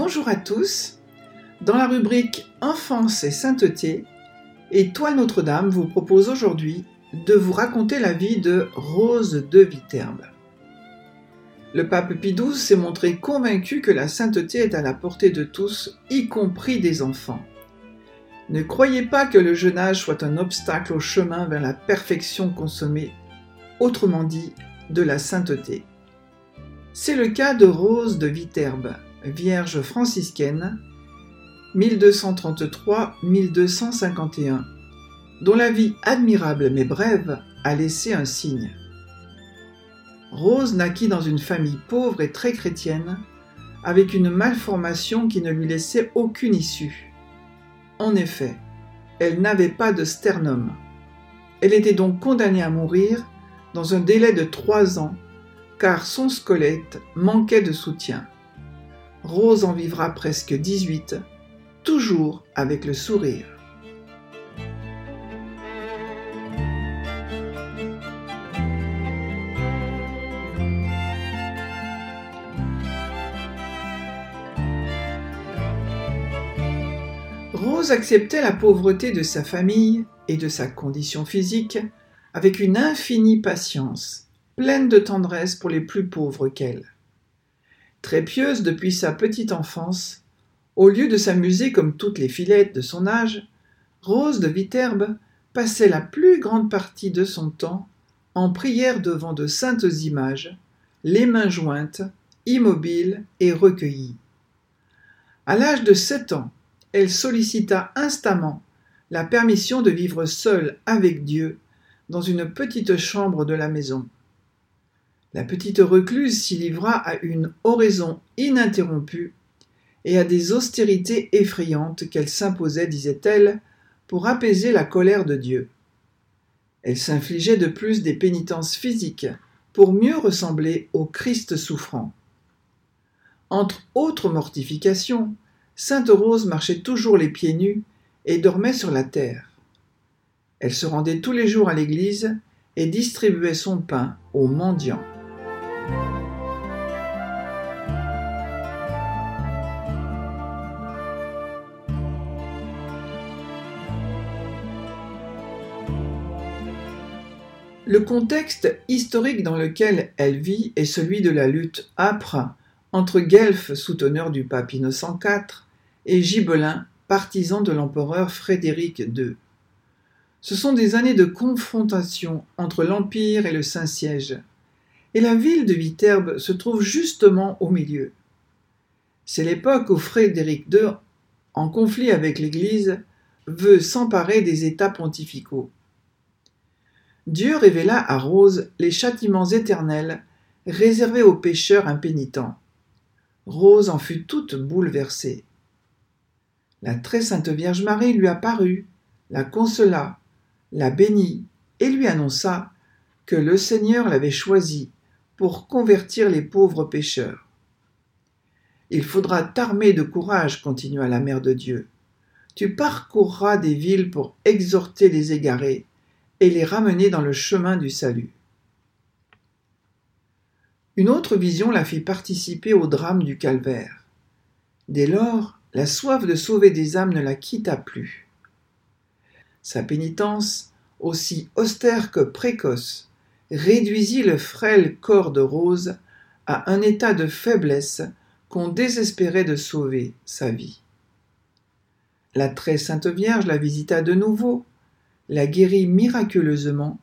Bonjour à tous. Dans la rubrique Enfance et sainteté, Étoile Notre-Dame vous propose aujourd'hui de vous raconter la vie de Rose de Viterbe. Le pape Pie XII s'est montré convaincu que la sainteté est à la portée de tous, y compris des enfants. Ne croyez pas que le jeune âge soit un obstacle au chemin vers la perfection consommée, autrement dit, de la sainteté. C'est le cas de Rose de Viterbe, vierge franciscaine, 1233-1251, dont la vie admirable mais brève a laissé un signe. Rose naquit dans une famille pauvre et très chrétienne, avec une malformation qui ne lui laissait aucune issue. En effet, elle n'avait pas de sternum. Elle était donc condamnée à mourir dans un délai de trois ans, car son squelette manquait de soutien. Rose en vivra presque 18, toujours avec le sourire. Rose acceptait la pauvreté de sa famille et de sa condition physique avec une infinie patience, pleine de tendresse pour les plus pauvres qu'elle. Très pieuse depuis sa petite enfance, au lieu de s'amuser comme toutes les fillettes de son âge, Rose de Viterbe passait la plus grande partie de son temps en prière devant de saintes images, les mains jointes, immobile et recueillie. À l'âge de sept ans, elle sollicita instamment la permission de vivre seule avec Dieu dans une petite chambre de la maison. La petite recluse s'y livra à une oraison ininterrompue et à des austérités effrayantes qu'elle s'imposait, disait-elle, pour apaiser la colère de Dieu. Elle s'infligeait de plus des pénitences physiques pour mieux ressembler au Christ souffrant. Entre autres mortifications, Sainte Rose marchait toujours les pieds nus et dormait sur la terre. Elle se rendait tous les jours à l'église et distribuait son pain aux mendiants. Le contexte historique dans lequel elle vit est celui de la lutte âpre entre Guelph, souteneur du pape Innocent IV, et Gibelin, partisan de l'empereur Frédéric II. Ce sont des années de confrontation entre l'Empire et le Saint-Siège, et la ville de Viterbe se trouve justement au milieu. C'est l'époque où Frédéric II, en conflit avec l'Église, veut s'emparer des États pontificaux. Dieu révéla à Rose les châtiments éternels réservés aux pécheurs impénitents. Rose en fut toute bouleversée. La très sainte Vierge Marie lui apparut, la consola, la bénit et lui annonça que le Seigneur l'avait choisie pour convertir les pauvres pécheurs. Il faudra t'armer de courage, continua la Mère de Dieu. Tu parcourras des villes pour exhorter les égarés et les ramener dans le chemin du salut. Une autre vision la fit participer au drame du calvaire. Dès lors, la soif de sauver des âmes ne la quitta plus. Sa pénitence, aussi austère que précoce, réduisit le frêle corps de Rose à un état de faiblesse qu'on désespérait de sauver sa vie. La très sainte Vierge la visita de nouveau la guérit miraculeusement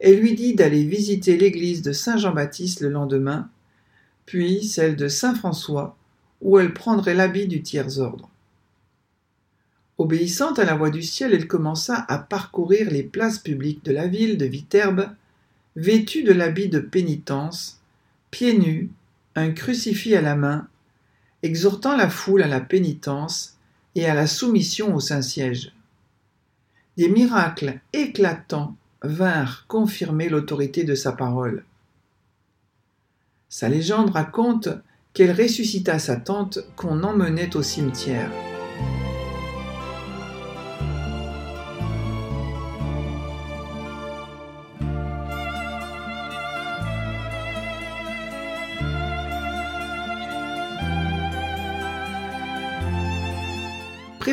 et lui dit d'aller visiter l'église de Saint Jean-Baptiste le lendemain, puis celle de Saint François, où elle prendrait l'habit du tiers-ordre. Obéissante à la voix du ciel, elle commença à parcourir les places publiques de la ville de Viterbe, vêtue de l'habit de pénitence, pieds nus, un crucifix à la main, exhortant la foule à la pénitence et à la soumission au Saint-Siège des miracles éclatants vinrent confirmer l'autorité de sa parole. Sa légende raconte qu'elle ressuscita sa tante qu'on emmenait au cimetière.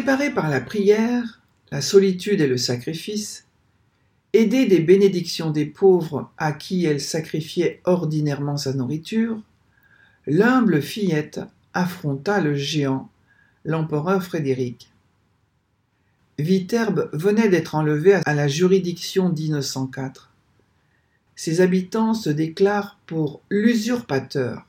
Préparée par la prière, la solitude et le sacrifice, aidée des bénédictions des pauvres à qui elle sacrifiait ordinairement sa nourriture, l'humble fillette affronta le géant, l'empereur Frédéric. Viterbe venait d'être enlevé à la juridiction d'Innocent IV. Ses habitants se déclarent pour l'usurpateur.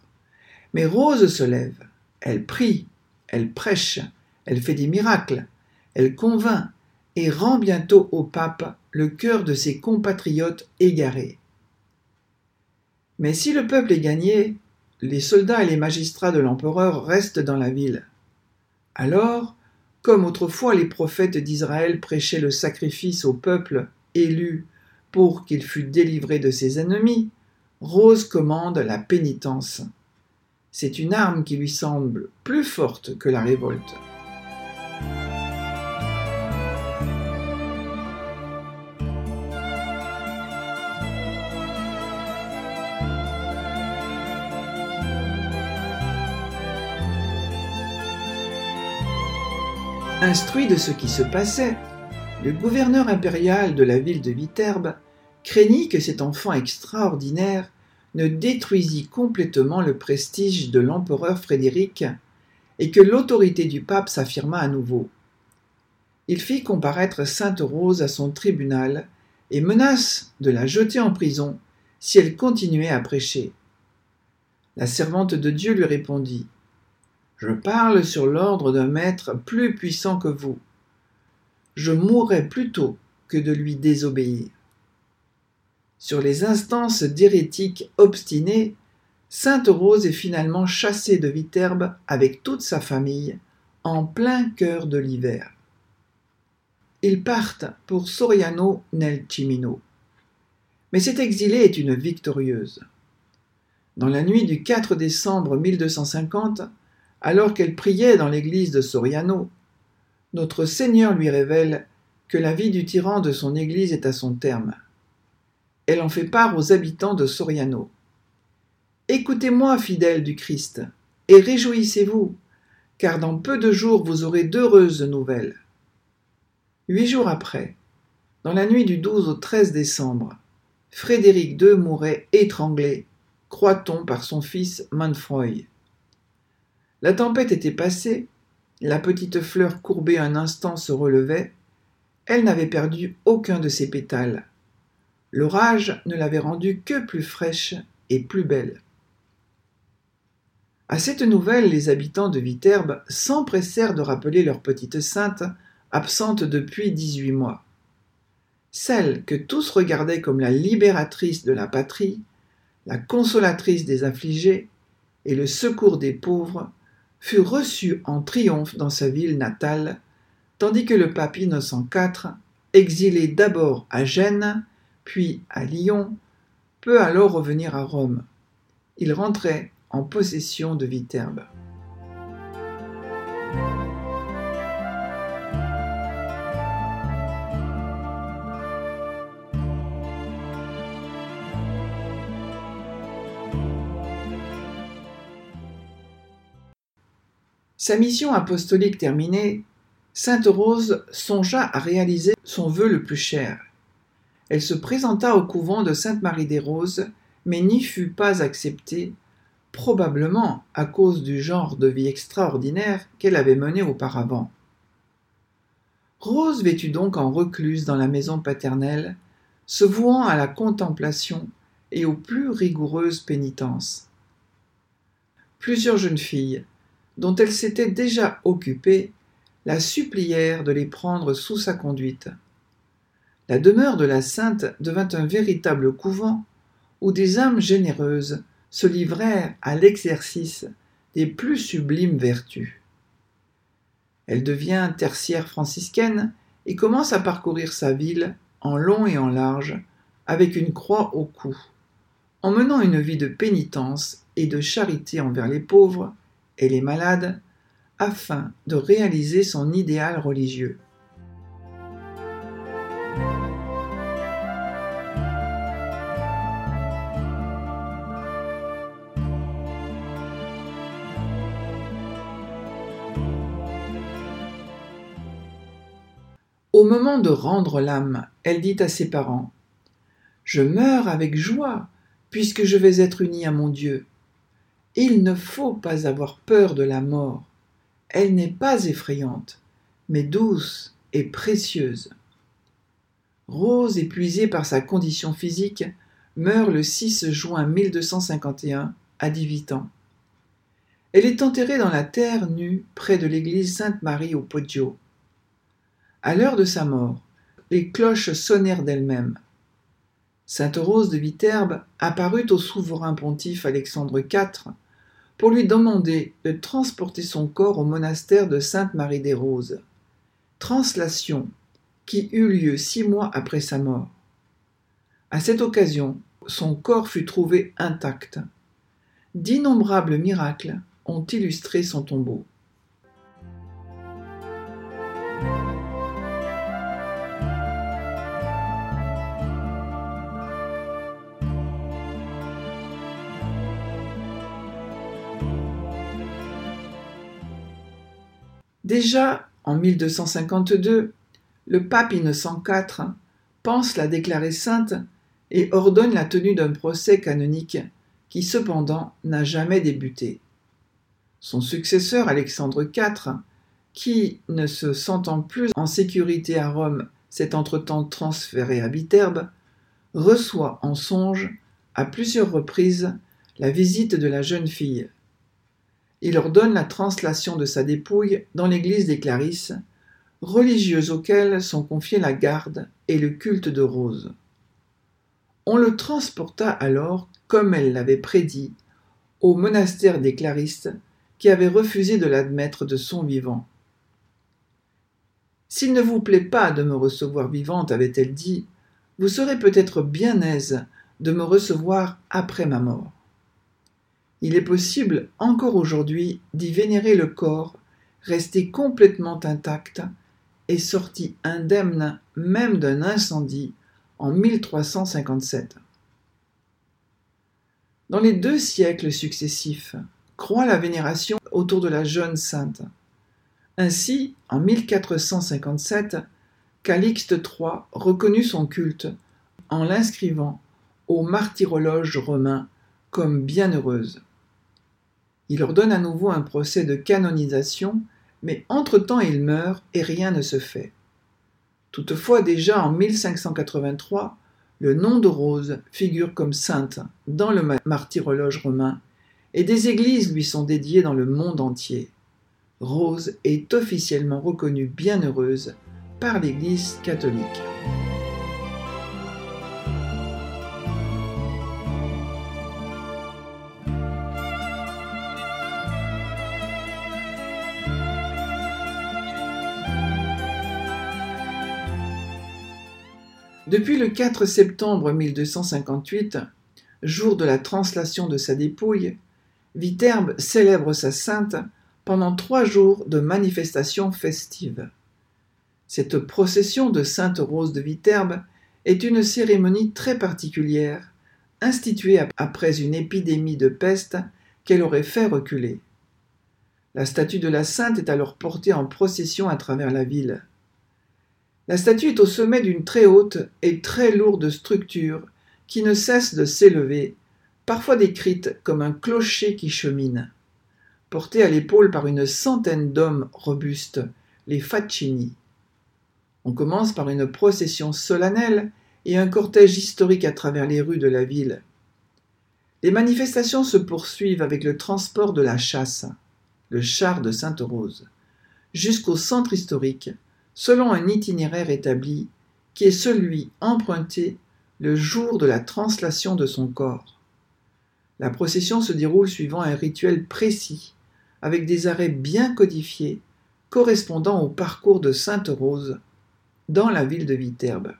Mais Rose se lève, elle prie, elle prêche, elle fait des miracles, elle convainc et rend bientôt au pape le cœur de ses compatriotes égarés. Mais si le peuple est gagné, les soldats et les magistrats de l'empereur restent dans la ville. Alors, comme autrefois les prophètes d'Israël prêchaient le sacrifice au peuple élu pour qu'il fût délivré de ses ennemis, Rose commande la pénitence. C'est une arme qui lui semble plus forte que la révolte. Instruit de ce qui se passait, le gouverneur impérial de la ville de Viterbe craignit que cet enfant extraordinaire ne détruisît complètement le prestige de l'empereur Frédéric et que l'autorité du pape s'affirmât à nouveau. Il fit comparaître Sainte Rose à son tribunal et menace de la jeter en prison si elle continuait à prêcher. La servante de Dieu lui répondit Je parle sur l'ordre d'un maître plus puissant que vous. Je mourrai plutôt que de lui désobéir. Sur les instances d'hérétiques obstinés, Sainte Rose est finalement chassée de Viterbe avec toute sa famille en plein cœur de l'hiver. Ils partent pour Soriano nel Cimino. Mais cette exilée est une victorieuse. Dans la nuit du 4 décembre 1250, alors qu'elle priait dans l'église de Soriano, notre Seigneur lui révèle que la vie du tyran de son église est à son terme elle en fait part aux habitants de Soriano. Écoutez-moi, fidèles du Christ, et réjouissez-vous, car dans peu de jours vous aurez d'heureuses nouvelles. Huit jours après, dans la nuit du 12 au 13 décembre, Frédéric II mourait étranglé, croit-on, par son fils Manfroy. La tempête était passée, la petite fleur courbée un instant se relevait, elle n'avait perdu aucun de ses pétales. L'orage ne l'avait rendue que plus fraîche et plus belle. À cette nouvelle, les habitants de Viterbe s'empressèrent de rappeler leur petite sainte, absente depuis dix-huit mois. Celle que tous regardaient comme la libératrice de la patrie, la consolatrice des affligés et le secours des pauvres, fut reçue en triomphe dans sa ville natale, tandis que le pape Innocent IV, exilé d'abord à Gênes, puis à Lyon, peut alors revenir à Rome. Il rentrait en possession de Viterbe. Sa mission apostolique terminée, Sainte Rose songea à réaliser son vœu le plus cher, elle se présenta au couvent de Sainte-Marie-des-Roses, mais n'y fut pas acceptée, probablement à cause du genre de vie extraordinaire qu'elle avait mené auparavant. Rose vécut donc en recluse dans la maison paternelle, se vouant à la contemplation et aux plus rigoureuses pénitences. Plusieurs jeunes filles, dont elle s'était déjà occupée, la supplièrent de les prendre sous sa conduite. La demeure de la Sainte devint un véritable couvent où des âmes généreuses se livrèrent à l'exercice des plus sublimes vertus. Elle devient tertiaire franciscaine et commence à parcourir sa ville en long et en large, avec une croix au cou, en menant une vie de pénitence et de charité envers les pauvres et les malades, afin de réaliser son idéal religieux. Au moment de rendre l'âme, elle dit à ses parents Je meurs avec joie, puisque je vais être unie à mon Dieu. Il ne faut pas avoir peur de la mort. Elle n'est pas effrayante, mais douce et précieuse. Rose, épuisée par sa condition physique, meurt le 6 juin 1251 à 18 ans. Elle est enterrée dans la terre nue près de l'église Sainte-Marie au Poggio. À l'heure de sa mort, les cloches sonnèrent d'elles-mêmes. Sainte Rose de Viterbe apparut au souverain pontife Alexandre IV pour lui demander de transporter son corps au monastère de Sainte-Marie des Roses. Translation qui eut lieu six mois après sa mort. À cette occasion, son corps fut trouvé intact. D'innombrables miracles ont illustré son tombeau. Déjà en 1252, le pape Innocent IV pense la déclarer sainte et ordonne la tenue d'un procès canonique qui cependant n'a jamais débuté. Son successeur Alexandre IV, qui, ne se sentant plus en sécurité à Rome, s'est entre-temps transféré à Viterbe, reçoit en songe, à plusieurs reprises, la visite de la jeune fille. Il ordonne la translation de sa dépouille dans l'église des Clarisses, religieuses auxquelles sont confiés la garde et le culte de Rose. On le transporta alors, comme elle l'avait prédit, au monastère des Clarisses, qui avait refusé de l'admettre de son vivant. S'il ne vous plaît pas de me recevoir vivante, avait-elle dit, vous serez peut-être bien aise de me recevoir après ma mort il est possible encore aujourd'hui d'y vénérer le corps, resté complètement intact et sorti indemne même d'un incendie en 1357. Dans les deux siècles successifs, croît la vénération autour de la jeune sainte. Ainsi, en 1457, Calixte III reconnut son culte en l'inscrivant au martyrologe romain comme bienheureuse. Il ordonne à nouveau un procès de canonisation, mais entre-temps il meurt et rien ne se fait. Toutefois, déjà en 1583, le nom de Rose figure comme sainte dans le martyrologe romain, et des églises lui sont dédiées dans le monde entier. Rose est officiellement reconnue bienheureuse par l'Église catholique. Depuis le 4 septembre 1258, jour de la translation de sa dépouille, Viterbe célèbre sa sainte pendant trois jours de manifestations festives. Cette procession de Sainte Rose de Viterbe est une cérémonie très particulière, instituée après une épidémie de peste qu'elle aurait fait reculer. La statue de la sainte est alors portée en procession à travers la ville. La statue est au sommet d'une très haute et très lourde structure qui ne cesse de s'élever, parfois décrite comme un clocher qui chemine. Portée à l'épaule par une centaine d'hommes robustes, les Faccini. On commence par une procession solennelle et un cortège historique à travers les rues de la ville. Les manifestations se poursuivent avec le transport de la chasse, le char de Sainte-Rose, jusqu'au centre historique, selon un itinéraire établi qui est celui emprunté le jour de la translation de son corps. La procession se déroule suivant un rituel précis, avec des arrêts bien codifiés correspondant au parcours de Sainte Rose dans la ville de Viterbe.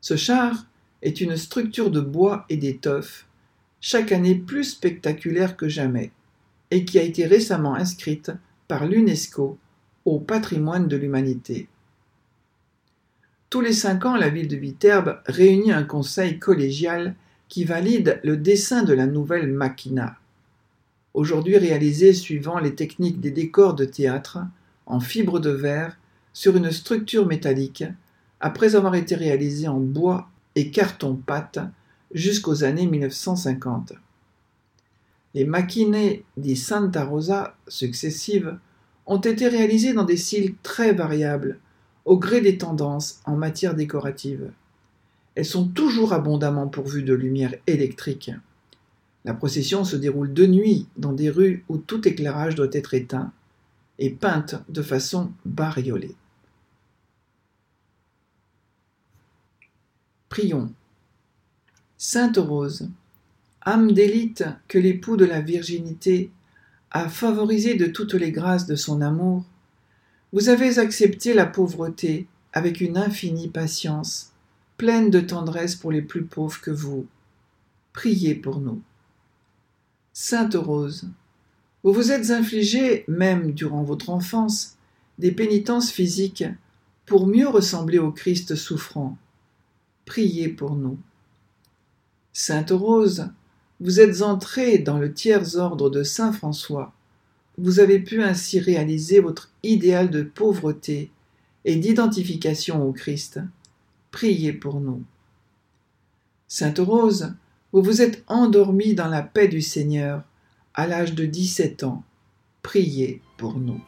Ce char est une structure de bois et d'étoffe, chaque année plus spectaculaire que jamais, et qui a été récemment inscrite par l'UNESCO au patrimoine de l'humanité. Tous les cinq ans, la ville de Viterbe réunit un conseil collégial qui valide le dessin de la nouvelle machina, aujourd'hui réalisée suivant les techniques des décors de théâtre en fibre de verre sur une structure métallique après avoir été réalisée en bois et carton-pâte jusqu'aux années 1950. Les macchinées di Santa Rosa successives ont été réalisées dans des styles très variables, au gré des tendances en matière décorative. Elles sont toujours abondamment pourvues de lumière électrique. La procession se déroule de nuit dans des rues où tout éclairage doit être éteint et peinte de façon bariolée. Prions. Sainte Rose, âme d'élite que l'époux de la virginité a favorisé de toutes les grâces de son amour, vous avez accepté la pauvreté avec une infinie patience, pleine de tendresse pour les plus pauvres que vous. Priez pour nous. Sainte Rose, vous vous êtes infligé, même durant votre enfance, des pénitences physiques pour mieux ressembler au Christ souffrant. Priez pour nous. Sainte Rose, vous êtes entrée dans le tiers ordre de Saint François. Vous avez pu ainsi réaliser votre idéal de pauvreté et d'identification au Christ. Priez pour nous. Sainte Rose, vous vous êtes endormie dans la paix du Seigneur à l'âge de 17 ans. Priez pour nous.